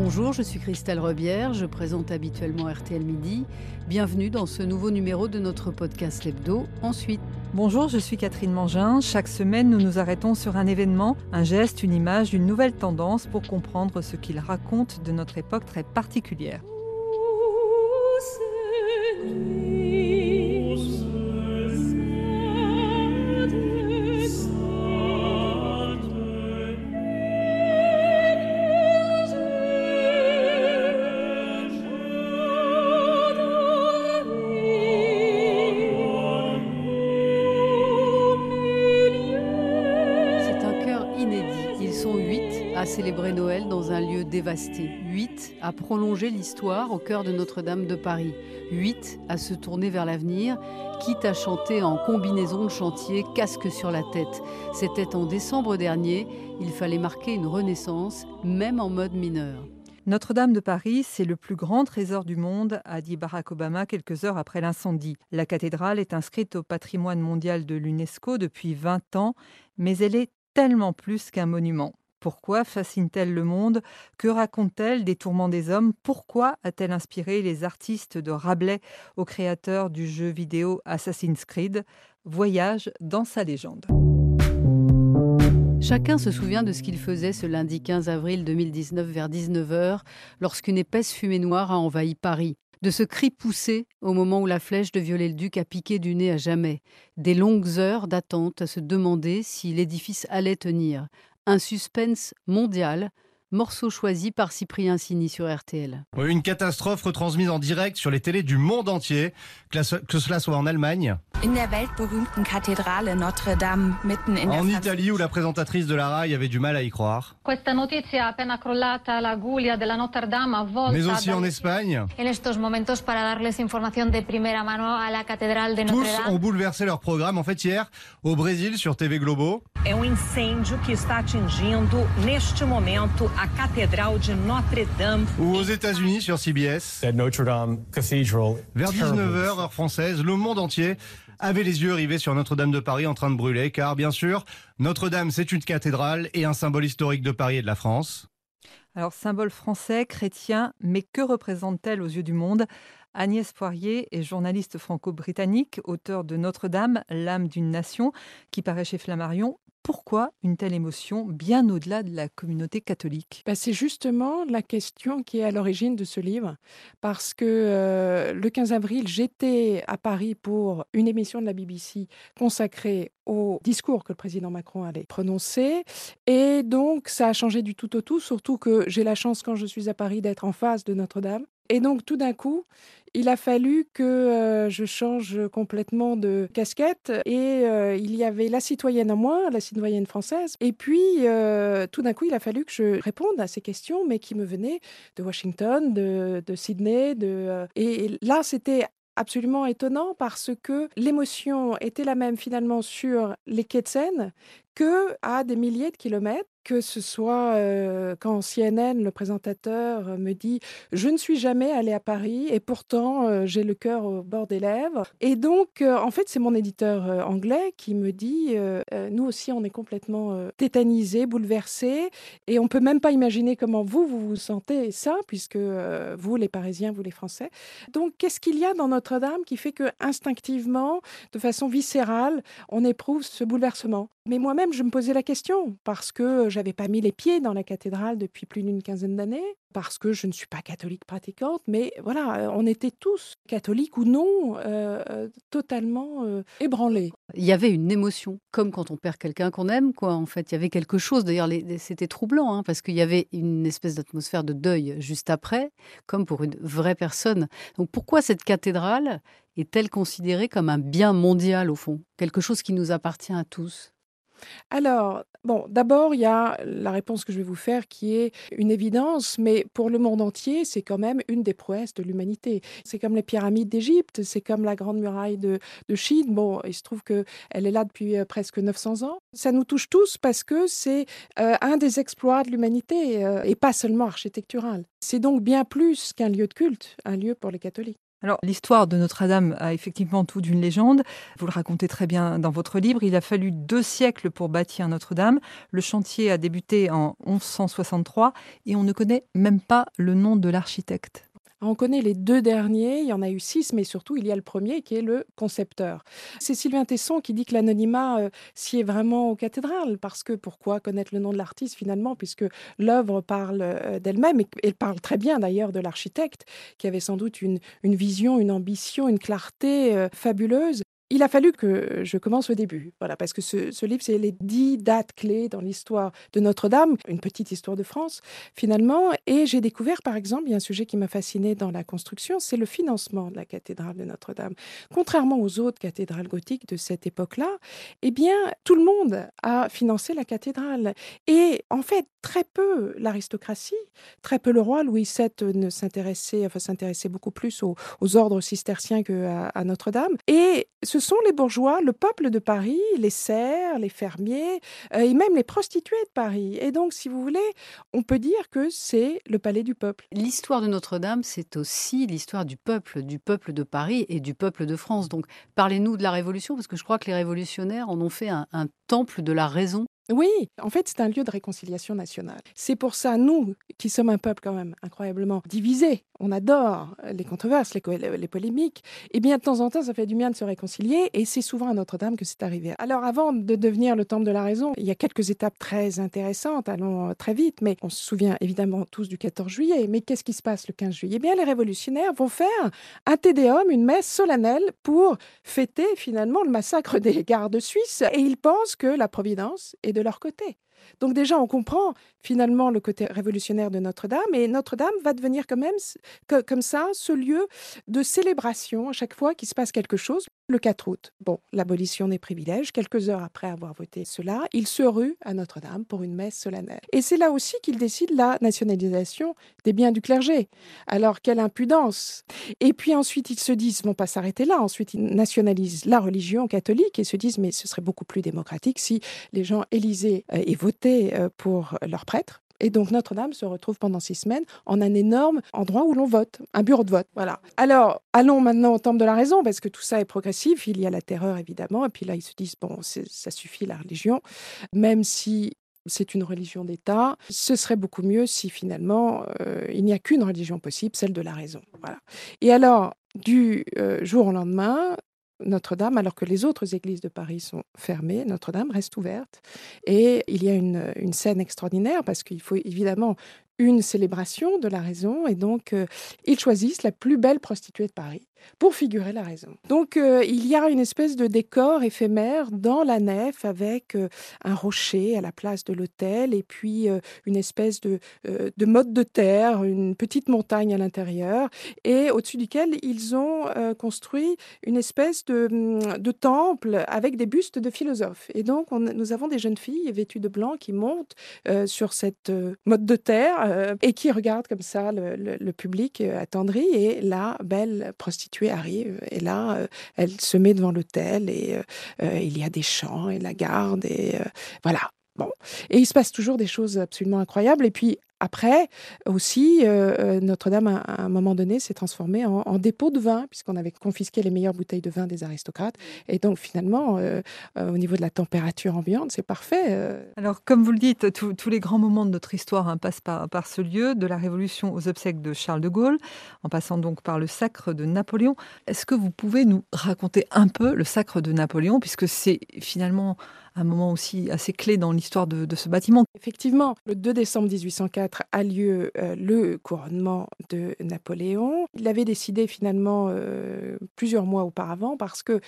Bonjour, je suis Christelle Rebière, je présente habituellement RTL Midi. Bienvenue dans ce nouveau numéro de notre podcast Lebdo. Ensuite. Bonjour, je suis Catherine Mangin. Chaque semaine, nous nous arrêtons sur un événement, un geste, une image, une nouvelle tendance pour comprendre ce qu'il raconte de notre époque très particulière. Un lieu dévasté. 8 à prolonger l'histoire au cœur de Notre-Dame de Paris. 8 à se tourner vers l'avenir, quitte à chanter en combinaison de chantier, casque sur la tête. C'était en décembre dernier, il fallait marquer une renaissance, même en mode mineur. Notre-Dame de Paris, c'est le plus grand trésor du monde, a dit Barack Obama quelques heures après l'incendie. La cathédrale est inscrite au patrimoine mondial de l'UNESCO depuis 20 ans, mais elle est tellement plus qu'un monument. Pourquoi fascine-t-elle le monde? Que raconte-t-elle des tourments des hommes? Pourquoi a-t-elle inspiré les artistes de Rabelais au créateur du jeu vidéo Assassin's Creed? Voyage dans sa légende. Chacun se souvient de ce qu'il faisait ce lundi 15 avril 2019 vers 19h lorsqu'une épaisse fumée noire a envahi Paris. De ce cri poussé au moment où la flèche de Viollet-le-Duc a piqué du nez à jamais, des longues heures d'attente à se demander si l'édifice allait tenir, un suspense mondial morceau choisi par Cyprien Sini sur RTL. Une catastrophe retransmise en direct sur les télés du monde entier, que cela soit en Allemagne, en Italie où la présentatrice de la RAI avait du mal à y croire, mais aussi en Espagne. Tous ont bouleversé leur programme. En fait, hier, au Brésil, sur TV Globo, É um incêndio que está atingindo neste momento a cathédrale de Notre-Dame. Ou aux États-Unis sur CBS. Notre-Dame Cathedral. Vers 19h heure française, le monde entier avait les yeux rivés sur Notre-Dame de Paris en train de brûler, car bien sûr, Notre-Dame c'est une cathédrale et un symbole historique de Paris et de la France. Alors, symbole français, chrétien, mais que représente-t-elle aux yeux du monde? Agnès Poirier est journaliste franco-britannique, auteur de Notre-Dame, l'âme d'une nation, qui paraît chez Flammarion pourquoi une telle émotion bien au-delà de la communauté catholique? Bah, C'est justement la question qui est à l'origine de ce livre, parce que euh, le 15 avril, j'étais à Paris pour une émission de la BBC consacrée au discours que le président Macron allait prononcer. Et donc, ça a changé du tout au tout, surtout que j'ai la chance, quand je suis à Paris, d'être en face de Notre-Dame. Et donc, tout d'un coup, il a fallu que euh, je change complètement de casquette et euh, il y avait la citoyenne en moi, la citoyenne française. Et puis, euh, tout d'un coup, il a fallu que je réponde à ces questions, mais qui me venaient de Washington, de, Sydney. De, et là, c'était absolument étonnant parce que l'émotion était la même finalement sur les quais de Seine que à des milliers de kilomètres que ce soit quand CNN, le présentateur, me dit Je ne suis jamais allé à Paris et pourtant j'ai le cœur au bord des lèvres. Et donc, en fait, c'est mon éditeur anglais qui me dit Nous aussi, on est complètement tétanisés, bouleversés et on peut même pas imaginer comment vous, vous vous sentez ça, puisque vous, les Parisiens, vous, les Français. Donc, qu'est-ce qu'il y a dans Notre-Dame qui fait que instinctivement, de façon viscérale, on éprouve ce bouleversement? Mais moi-même, je me posais la question parce que j'avais pas mis les pieds dans la cathédrale depuis plus d'une quinzaine d'années, parce que je ne suis pas catholique pratiquante, mais voilà, euh, on était tous, catholiques ou non, euh, euh, totalement ébranlés. Il y avait une émotion, comme quand on perd quelqu'un qu'on aime, quoi. En fait, il y avait quelque chose. D'ailleurs, c'était troublant, hein, parce qu'il y avait une espèce d'atmosphère de deuil juste après, comme pour une vraie personne. Donc, pourquoi cette cathédrale est-elle considérée comme un bien mondial au fond, quelque chose qui nous appartient à tous? Alors, bon, d'abord, il y a la réponse que je vais vous faire qui est une évidence, mais pour le monde entier, c'est quand même une des prouesses de l'humanité. C'est comme les pyramides d'Égypte, c'est comme la grande muraille de, Chine. Bon, il se trouve qu'elle est là depuis euh, presque 900 ans. Ça nous touche tous parce que c'est euh, un des exploits de l'humanité euh, et pas seulement architectural. C'est donc bien plus qu'un lieu de culte, un lieu pour les catholiques. Alors, l'histoire de Notre-Dame a effectivement tout d'une légende. Vous le racontez très bien dans votre livre. Il a fallu deux siècles pour bâtir Notre-Dame. Le chantier a débuté en 1163 et on ne connaît même pas le nom de l'architecte. On connaît les deux derniers, il y en a eu six, mais surtout il y a le premier qui est le concepteur. C'est Sylvain Tesson qui dit que l'anonymat euh, sied vraiment aux cathédrales, parce que pourquoi connaître le nom de l'artiste finalement, puisque l'œuvre parle euh, d'elle-même, et elle parle très bien d'ailleurs de l'architecte, qui avait sans doute une, une vision, une ambition, une clarté euh, fabuleuse. Il a fallu que je commence au début, voilà, parce que ce, livre, c'est les dix dates clés dans l'histoire de Notre-Dame, une petite histoire de France, finalement. Et j'ai découvert, par exemple, il y a un sujet qui m'a fasciné dans la construction, c'est le financement de la cathédrale de Notre-Dame. Contrairement aux autres cathédrales gothiques de cette époque-là, eh bien, tout le monde a financé la cathédrale. Et en fait, très peu l'aristocratie, très peu le roi Louis VII ne s'intéressait, enfin s'intéressait beaucoup plus aux, ordres cisterciens qu'à à, Notre-Dame. Sont les bourgeois, le peuple de Paris, les serfs, les fermiers euh, et même les prostituées de Paris. Et donc, si vous voulez, on peut dire que c'est le palais du peuple. L'histoire de Notre-Dame, c'est aussi l'histoire du peuple, du peuple de Paris et du peuple de France. Donc, parlez-nous de la Révolution, parce que je crois que les révolutionnaires en ont fait un temple de la raison oui, en fait, c'est un lieu de réconciliation nationale. C'est pour ça, nous, qui sommes un peuple quand même incroyablement divisé, on adore les controverses, les, polémiques, et bien de temps en temps, ça fait du bien de se réconcilier, et c'est souvent à Notre-Dame que c'est arrivé. Alors avant de devenir le temple de la raison, il y a quelques étapes très intéressantes, allons euh, très vite, mais on se souvient évidemment tous du 14 juillet, mais qu'est-ce qui se passe le 15 juillet? Eh bien, les révolutionnaires vont faire un tédéum, une messe solennelle pour fêter finalement le massacre des gardes suisses, et ils pensent que la Providence est de leur côté. Donc déjà, on comprend finalement le côté révolutionnaire de Notre-Dame, et Notre-Dame va devenir quand même comme ça ce lieu de célébration à chaque fois qu'il se passe quelque chose. Le 4 août, bon, l'abolition des privilèges, quelques heures après avoir voté cela, il se rue à Notre-Dame pour une messe solennelle. Et c'est là aussi qu'il décide la nationalisation des biens du clergé. Alors, quelle impudence Et puis ensuite, ils se disent, vont pas s'arrêter là, ensuite ils nationalisent la religion catholique et se disent, mais ce serait beaucoup plus démocratique si les gens élisaient euh, et votaient euh, pour leurs prêtres et donc Notre-Dame se retrouve pendant six semaines en un énorme endroit où l'on vote, un bureau de vote. Voilà. Alors, allons maintenant au temple de la raison, parce que tout ça est progressif. Il y a la terreur, évidemment. Et puis là, ils se disent, bon, ça suffit la religion. Même si c'est une religion d'État. Ce serait beaucoup mieux si finalement euh, il n'y a qu'une religion possible, celle de la raison. Voilà. Et alors, du euh, jour au lendemain, notre-Dame, alors que les autres églises de Paris sont fermées, Notre-Dame reste ouverte. Et il y a une, scène extraordinaire parce qu'il faut évidemment une célébration de la raison et donc euh, ils choisissent la plus belle prostituée de Paris pour figurer la raison. Donc euh, il y a une espèce de décor éphémère dans la nef avec euh, un rocher à la place de l'autel et puis une espèce de, de mode de terre, une petite montagne à l'intérieur et au-dessus duquel ils ont construit une espèce de, mm, de, temple avec des bustes de philosophes. Et donc nous avons des jeunes filles vêtues de blanc qui montent sur cette mode de terre euh, et qui regarde comme ça le, public euh, attendri. Et la belle prostituée arrive. Et là, euh, elle se met devant l'hôtel et il y a des chants et la garde. Et voilà. Bon. Et il se passe toujours des choses absolument incroyables. Et puis, après, aussi, euh, euh, Notre-Dame, à, un moment donné, s'est transformée en, dépôt de vin, puisqu'on avait confisqué les meilleures bouteilles de vin des aristocrates. Et donc, finalement, euh, au niveau de la température ambiante, c'est parfait. Alors, comme vous le dites, tous les grands moments de notre histoire hein, passent par, par, ce lieu, de la Révolution aux obsèques de Charles de Gaulle, en passant donc par le sacre de Napoléon. Est-ce que vous pouvez nous raconter un peu le sacre de Napoléon, puisque c'est finalement un moment aussi assez clé dans l'histoire de, ce bâtiment. Effectivement, le 2 décembre 1804 a lieu euh, le couronnement de Napoléon. Il avait décidé finalement euh, plusieurs mois auparavant parce que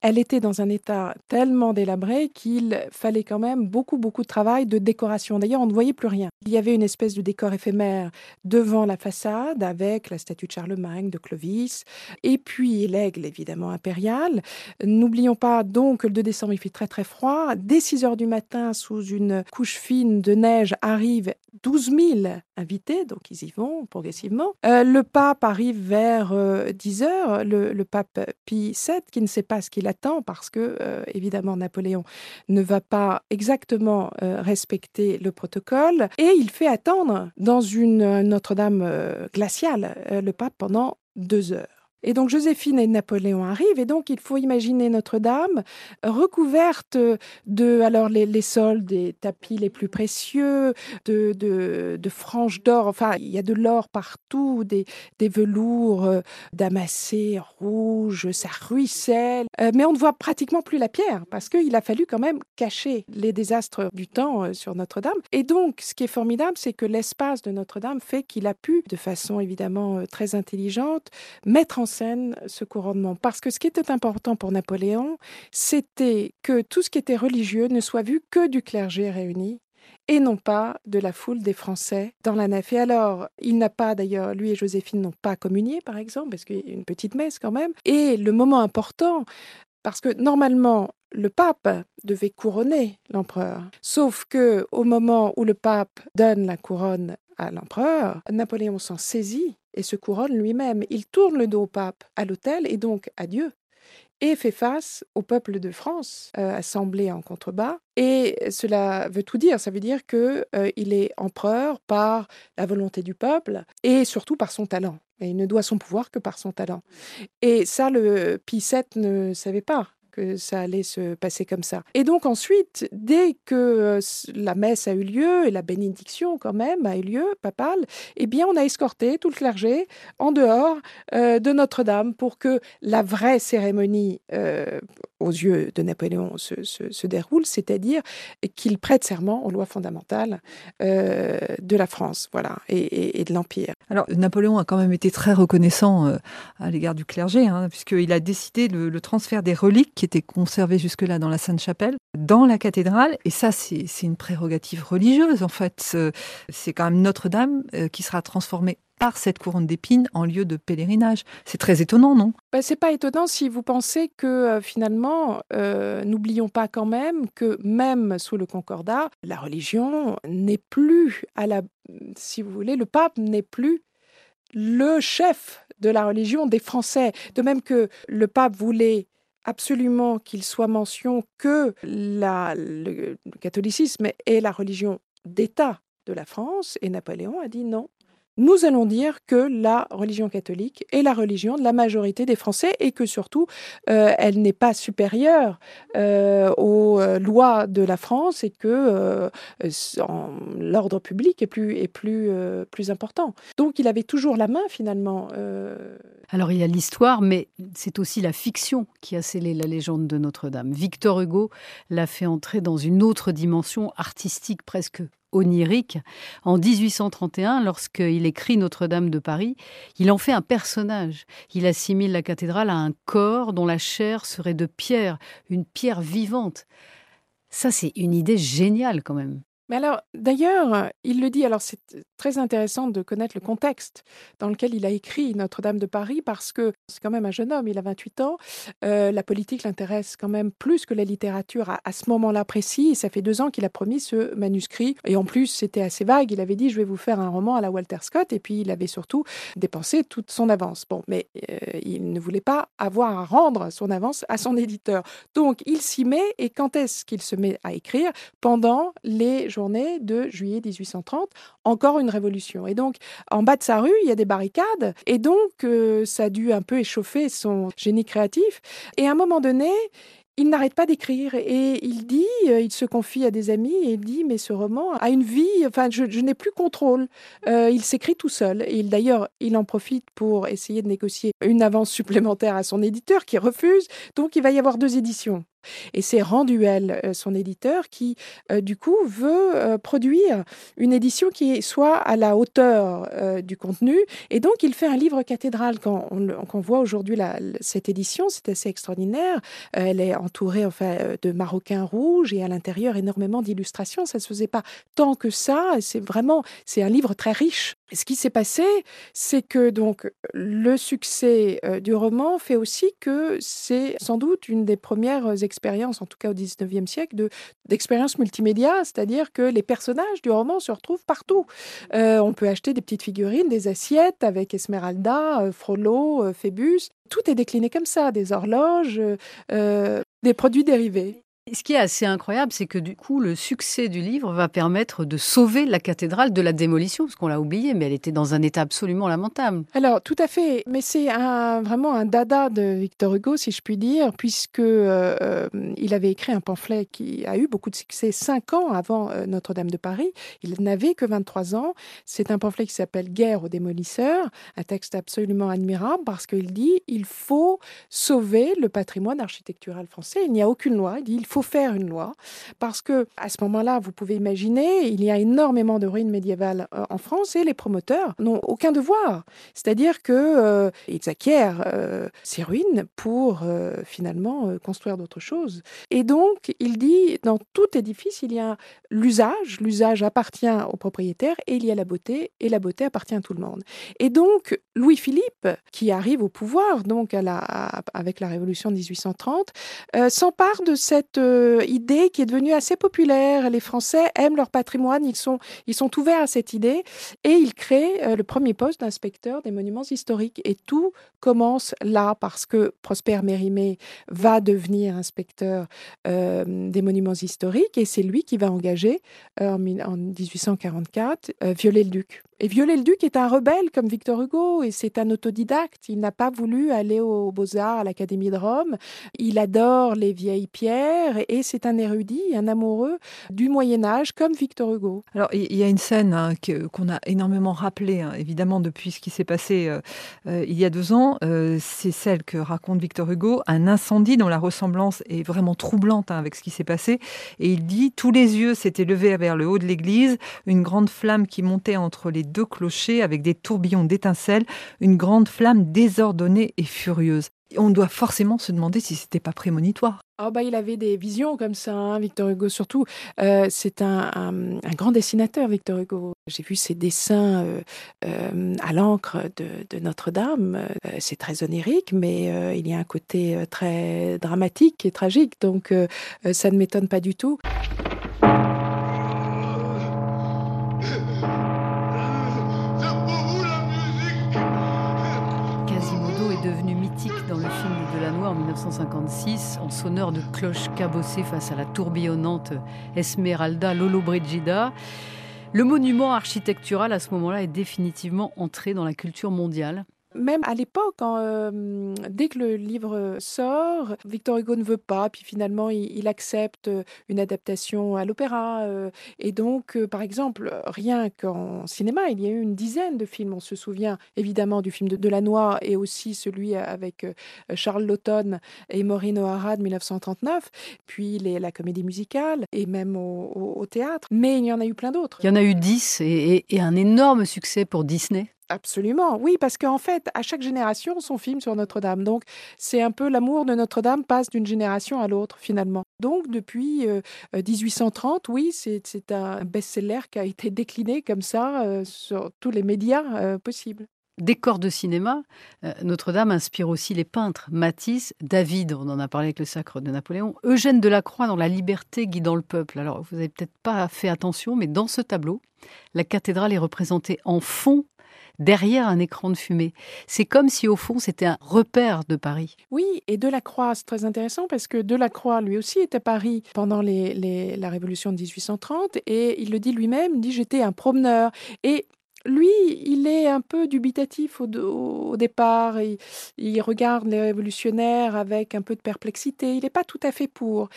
elle était dans un état tellement délabré qu'il fallait quand même beaucoup, beaucoup de travail de décoration. D'ailleurs, on ne voyait plus rien. Il y avait une espèce de décor éphémère devant la façade avec la statue de Charlemagne, de Clovis, et puis l'aigle, évidemment, impérial. N'oublions pas donc que le 2 décembre, il fait très, très froid. Dès 6 heures du matin, sous une couche fine de neige, arrivent 12 000 invités, donc ils y vont progressivement. Euh, le pape arrive vers 10 euh, heures, le, pape Pie VII, qui ne sait pas ce qu'il parce que, euh, évidemment, Napoléon ne va pas exactement respecter le protocole et il fait attendre dans une Notre-Dame glaciale le pape pendant deux heures. Et donc Joséphine et Napoléon arrivent, et donc il faut imaginer Notre-Dame recouverte de alors les, sols des tapis les plus précieux, de, de, franges d'or, enfin il y a de l'or partout, des, des velours euh, damassés rouges, ça ruisselle, euh, mais on ne voit pratiquement plus la pierre parce qu'il a fallu quand même cacher les désastres du temps euh, sur Notre-Dame. Et donc ce qui est formidable, c'est que l'espace de Notre-Dame fait qu'il a pu, de façon évidemment très intelligente, mettre en scène ce couronnement. Parce que ce qui était important pour Napoléon, c'était que tout ce qui était religieux ne soit vu que du clergé réuni et non pas de la foule des Français dans la nef. Et alors, il n'a pas d'ailleurs, lui et Joséphine n'ont pas communié, par exemple, parce qu'il y a une petite messe quand même. Et le moment important, parce que normalement, le pape devait couronner l'empereur. Sauf que au moment où le pape donne la couronne à l'empereur, Napoléon s'en saisit et se couronne lui-même. Il tourne le dos au pape à l'autel et donc à Dieu et fait face au peuple de France, euh, assemblé en contrebas. Et cela veut tout dire. Ça veut dire qu'il euh, est empereur par la volonté du peuple et surtout par son talent. Et il ne doit son pouvoir que par son talent. Et ça, le Pie VII ne savait pas que ça allait se passer comme ça. Et donc ensuite, dès que euh, la messe a eu lieu et la bénédiction quand même a eu lieu, papale, eh bien on a escorté tout le clergé en dehors euh, de Notre-Dame pour que la vraie cérémonie euh, aux yeux de Napoléon se, déroule, c'est-à-dire qu'il prête serment aux lois fondamentales de la France, voilà, et, de l'Empire. Alors Napoléon a quand même été très reconnaissant à l'égard du clergé, hein, puisqu'il a décidé le, le transfert des reliques qui était conservé jusque-là dans la Sainte-Chapelle, dans la cathédrale. Et ça, c'est une prérogative religieuse, en fait. C'est quand même Notre-Dame euh, qui sera transformée par cette couronne d'épines en lieu de pèlerinage. C'est très étonnant, non? Bah, C'est pas étonnant si vous pensez que euh, finalement, euh, n'oublions pas quand même que même sous le Concordat, la religion n'est plus à la, si vous voulez, le pape n'est plus le chef de la religion des Français. De même que le pape voulait absolument qu'il soit mention que le catholicisme est la religion d'État de la France, et Napoléon a dit non, nous allons dire que la religion catholique est la religion de la majorité des Français et que surtout, euh, elle n'est pas supérieure euh, aux euh, lois de la France et que l'ordre public est plus, plus important. Donc il avait toujours la main finalement. Alors il y a l'histoire, mais c'est aussi la fiction qui a scellé la légende de Notre-Dame. Victor Hugo l'a fait entrer dans une autre dimension artistique presque onirique. En 1831, lorsqu'il écrit Notre-Dame de Paris, il en fait un personnage. Il assimile la cathédrale à un corps dont la chair serait de pierre, une pierre vivante. Ça, c'est une idée géniale quand même. Mais alors, d'ailleurs, il le dit, alors c'est très intéressant de connaître le contexte dans lequel il a écrit Notre-Dame de Paris, parce que c'est quand même un jeune homme, il a 28 ans, euh, la politique l'intéresse quand même plus que la littérature à, ce moment-là précis, ça fait deux ans qu'il a promis ce manuscrit, et en plus c'était assez vague, il avait dit je vais vous faire un roman à la Walter Scott, et puis il avait surtout dépensé toute son avance. Bon, mais euh, il ne voulait pas avoir à rendre son avance à son éditeur. Donc il s'y met, et quand est-ce qu'il se met à écrire? Pendant les de juillet 1830, encore une révolution. Et donc, en bas de sa rue, il y a des barricades, et donc euh, ça a dû un peu échauffer son génie créatif. Et à un moment donné, il n'arrête pas d'écrire et il dit, euh, il se confie à des amis et il dit, mais ce roman a une vie, enfin, je, n'ai plus contrôle. Euh, il s'écrit tout seul. Et d'ailleurs, il en profite pour essayer de négocier une avance supplémentaire à son éditeur qui refuse. Donc, il va y avoir deux éditions. Et c'est Randuel, euh, son éditeur, qui, euh, du coup, veut euh, produire une édition qui soit à la hauteur du contenu. Et donc, il fait un livre cathédral. Quand on, voit aujourd'hui cette édition, c'est assez extraordinaire. elle est entourée enfin, de maroquin rouge et à l'intérieur énormément d'illustrations. Ça ne se faisait pas tant que ça. C'est vraiment, c'est un livre très riche. Ce qui s'est passé, c'est que donc le succès du roman fait aussi que c'est sans doute une des premières expérience, en tout cas au 19e siècle, de, d'expérience multimédia, c'est-à-dire que les personnages du roman se retrouvent partout. Euh, on peut acheter des petites figurines, des assiettes avec Esmeralda, euh, Frollo, euh, Phébus. Tout est décliné comme ça, des horloges, des produits dérivés. Ce qui est assez incroyable, c'est que du coup, le succès du livre va permettre de sauver la cathédrale de la démolition, parce qu'on l'a oublié, mais elle était dans un état absolument lamentable. Alors, tout à fait, mais c'est un, vraiment un dada de Victor Hugo, si je puis dire, puisque euh, il avait écrit un pamphlet qui a eu beaucoup de succès cinq ans avant euh, Notre-Dame de Paris. Il n'avait que 23 ans. C'est un pamphlet qui s'appelle Guerre aux démolisseurs, un texte absolument admirable parce qu'il dit il faut sauver le patrimoine architectural français. Il n'y a aucune loi. Il dit il faut faire une loi parce que à ce moment-là, vous pouvez imaginer, il y a énormément de ruines médiévales euh, en France et les promoteurs n'ont aucun devoir. C'est-à-dire que euh, ils acquièrent euh, ces ruines pour finalement construire d'autres choses. Et donc, il dit dans tout édifice, il y a l'usage. L'usage appartient au propriétaire et il y a la beauté et la beauté appartient à tout le monde. Et donc, Louis-Philippe, qui arrive au pouvoir donc avec la Révolution de 1830, s'empare de cette idée qui est devenue assez populaire. Les Français aiment leur patrimoine, ils sont, ils sont ouverts à cette idée et il crée euh, le premier poste d'inspecteur des monuments historiques. Et tout commence là parce que Prosper Mérimée va devenir inspecteur euh, des monuments historiques et c'est lui qui va engager euh, en, en, 1844 Viollet-le-Duc. Et Viollet-le-Duc est un rebelle comme Victor Hugo et c'est un autodidacte. Il n'a pas voulu aller aux Beaux-Arts à l'Académie de Rome. Il adore les vieilles pierres et c'est un érudit, un amoureux du Moyen Âge comme Victor Hugo. Alors il y a une scène hein, qu'on a énormément rappelée, hein, évidemment depuis ce qui s'est passé euh, euh, il y a deux ans. Euh, c'est celle que raconte Victor Hugo, un incendie dont la ressemblance est vraiment troublante hein, avec ce qui s'est passé. Et il dit tous les yeux s'étaient levés vers le haut de l'église, une grande flamme qui montait entre les deux clochers avec des tourbillons d'étincelles, une grande flamme désordonnée et furieuse. On doit forcément se demander si c'était pas prémonitoire. Oh bah, il avait des visions comme ça, hein, Victor Hugo surtout. Euh, c'est un, grand dessinateur, Victor Hugo. J'ai vu ses dessins euh, euh, à l'encre de, de Notre-Dame. C'est très onirique, mais il y a un côté très dramatique et tragique, donc ça ne m'étonne pas du tout. 1956, en sonneur de cloches cabossées face à la tourbillonnante Esmeralda Lollobrigida. Le monument architectural à ce moment-là est définitivement entré dans la culture mondiale même à l'époque, euh, dès que le livre sort, Victor Hugo ne veut pas, puis finalement il, accepte une adaptation à l'opéra. Euh, et donc, euh, par exemple, rien qu'en cinéma, il y a eu une dizaine de films. On se souvient évidemment du film de Delannoy et aussi celui avec Charles Laughton et Maureen O'Hara de 1939, puis la comédie musicale et même au, théâtre. Mais il y en a eu plein d'autres. Il y en a eu dix et un énorme succès pour Disney. Absolument, oui, parce qu'en fait, à chaque génération, son film sur Notre-Dame. Donc, c'est un peu l'amour de Notre-Dame passe d'une génération à l'autre, finalement. Donc, depuis euh, 1830, oui, c'est un best-seller qui a été décliné comme ça euh, sur tous les médias euh, possibles. Décor de cinéma, euh, Notre-Dame inspire aussi les peintres. Matisse, David, on en a parlé avec le sacre de Napoléon, Eugène Delacroix dans La liberté guidant le peuple. Alors, vous n'avez peut-être pas fait attention, mais dans ce tableau, la cathédrale est représentée en fond derrière un écran de fumée. C'est comme si au fond c'était un repère de Paris. Oui, et Delacroix, c'est très intéressant parce que Delacroix lui aussi était à Paris pendant les, la Révolution de 1830 et il le dit lui-même, il dit j'étais un promeneur. Et lui, il est un peu dubitatif au, départ. Il, il, regarde les révolutionnaires avec un peu de perplexité. Il n'est pas tout à fait pour.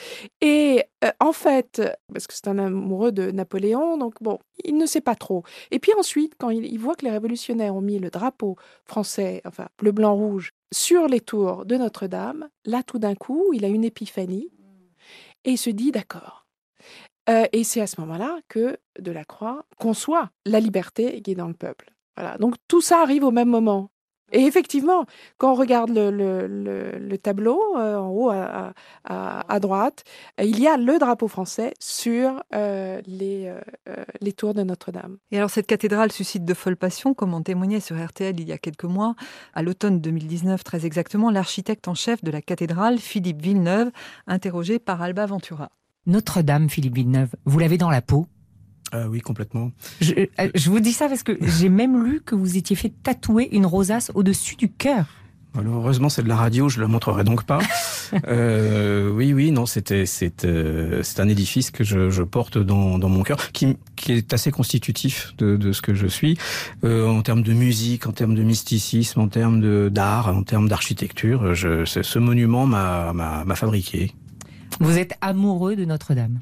Et euh, en fait, parce que c'est un amoureux de Napoléon, donc bon, il ne sait pas trop. Et puis ensuite, quand il, il voit que les révolutionnaires ont mis le drapeau français, enfin bleu, blanc, rouge, sur les tours de Notre-Dame, là, tout d'un coup, il a une épiphanie et il se dit d'accord euh, et c'est à ce moment-là que Delacroix conçoit la liberté qui est dans le peuple. Voilà. Donc tout ça arrive au même moment. Et effectivement, quand on regarde le, le, le, le tableau euh, en haut à, droite, il y a le drapeau français sur euh, les, euh, les tours de Notre-Dame. Et alors cette cathédrale suscite de folles passions, comme on témoignait sur RTL il y a quelques mois, à l'automne 2019 très exactement, l'architecte en chef de la cathédrale, Philippe Villeneuve, interrogé par Alba Ventura. Notre-Dame, Philippe Villeneuve, vous l'avez dans la peau? Euh, oui, complètement. Je, euh, je, vous dis ça parce que j'ai même lu que vous étiez fait tatouer une rosace au-dessus du cœur. Alors, heureusement, c'est de la radio, je ne la montrerai donc pas. euh, Oui, oui, non, c'était c'est euh, c'est un édifice que je, je porte dans, dans mon cœur, qui, qui est assez constitutif de, de ce que je suis, euh, en termes de musique, en termes de mysticisme, en termes d'art, en termes d'architecture. Je, ce monument m'a m'a fabriqué. Vous êtes amoureux de Notre-Dame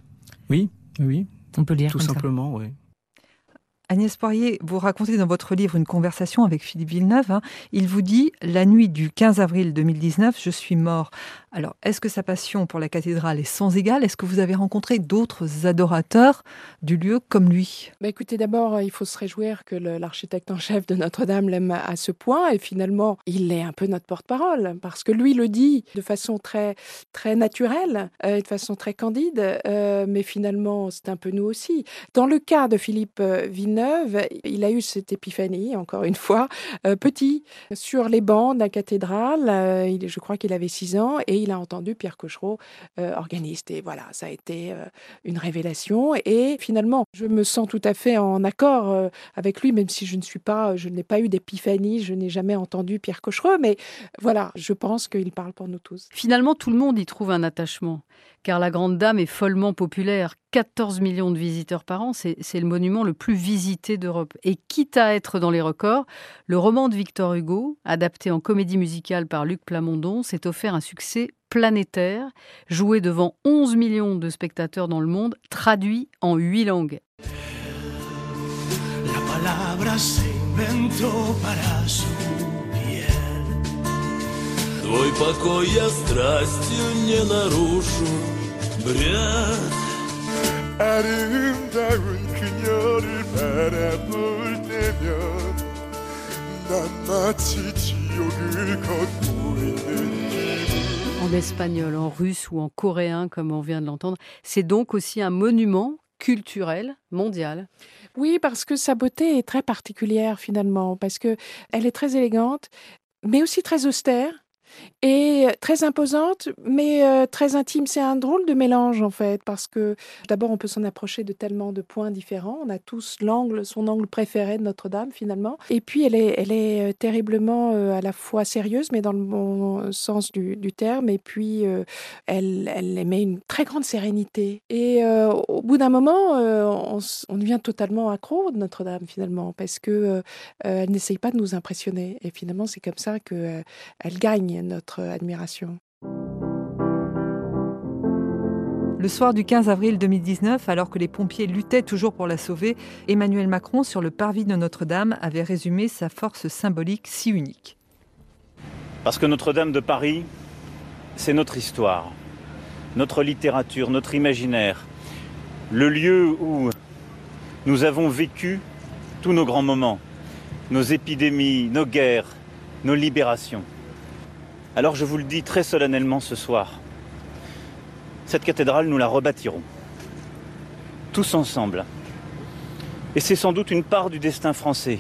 Oui, oui. On peut le dire tout simplement, oui. Agnès Poirier, vous racontez dans votre livre une conversation avec Philippe Villeneuve. Hein. Il vous dit La nuit du 15 avril 2019, je suis mort. Alors, est-ce que sa passion pour la cathédrale est sans égale? Est-ce que vous avez rencontré d'autres adorateurs du lieu comme lui? Bah Écoutez, d'abord, il faut se réjouir que l'architecte en chef de Notre-Dame l'aime à ce point. Et finalement, il est un peu notre porte-parole parce que lui le dit de façon très, très naturelle euh, de façon très candide. Euh, mais finalement, c'est un peu nous aussi. Dans le cas de Philippe euh, Villeneuve, il a eu cette épiphanie, encore une fois, petit, sur les bancs de la cathédrale. je crois qu'il avait 6 ans. Et il a entendu Pierre Cochereau, euh, organiste. Et voilà, ça a été euh, une révélation. Et finalement, je me sens tout à fait en accord euh, avec lui, même si je ne suis pas, je n'ai pas eu d'épiphanie, je n'ai jamais entendu Pierre Cochereau. Mais voilà, je pense qu'il parle pour nous tous. Finalement, tout le monde y trouve un attachement car la Grande Dame est follement populaire. 14 millions de visiteurs par an, c'est le monument le plus visité d'Europe. Et quitte à être dans les records, le roman de Victor Hugo, adapté en comédie musicale par Luc Plamondon, s'est offert un succès planétaire, joué devant 11 millions de spectateurs dans le monde, traduit en 8 langues. La en espagnol, en russe ou en coréen, comme on vient de l'entendre. C'est donc aussi un monument culturel mondial. Oui, parce que sa beauté est très particulière finalement, parce que elle est très élégante, mais aussi très austère et très imposante, mais euh, très intime. C'est un drôle de mélange en fait, parce que d'abord on peut s'en approcher de tellement de points différents. On a tous l'angle, son angle préféré de Notre-Dame finalement. Et puis elle est, euh, terriblement euh, à la fois sérieuse, mais dans le bon sens du, terme. Et puis elle, elle émet une très grande sérénité. Et au bout d'un moment, on, on, devient totalement accro de Notre-Dame finalement, parce que elle n'essaye pas de nous impressionner. Et finalement, c'est comme ça que elle gagne notre admiration. Le soir du 15 avril 2019, alors que les pompiers luttaient toujours pour la sauver, Emmanuel Macron, sur le parvis de Notre-Dame, avait résumé sa force symbolique si unique. Parce que Notre-Dame de Paris, c'est notre histoire, notre littérature, notre imaginaire, le lieu où nous avons vécu tous nos grands moments, nos épidémies, nos guerres, nos libérations. Alors je vous le dis très solennellement ce soir, cette cathédrale, nous la rebâtirons. Tous ensemble. Et c'est sans doute une part du destin français.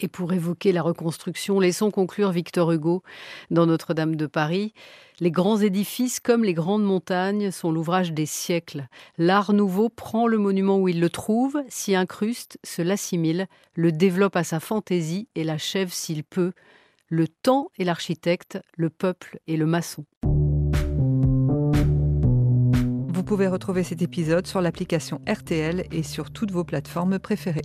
Et pour évoquer la reconstruction, laissons conclure Victor Hugo dans Notre-Dame de Paris. Les grands édifices comme les grandes montagnes sont l'ouvrage des siècles. L'art nouveau prend le monument où il le trouve, s'y incruste, se l'assimile, le développe à sa fantaisie et l'achève s'il peut, le temps est l'architecte, le peuple est le maçon. Vous pouvez retrouver cet épisode sur l'application RTL et sur toutes vos plateformes préférées.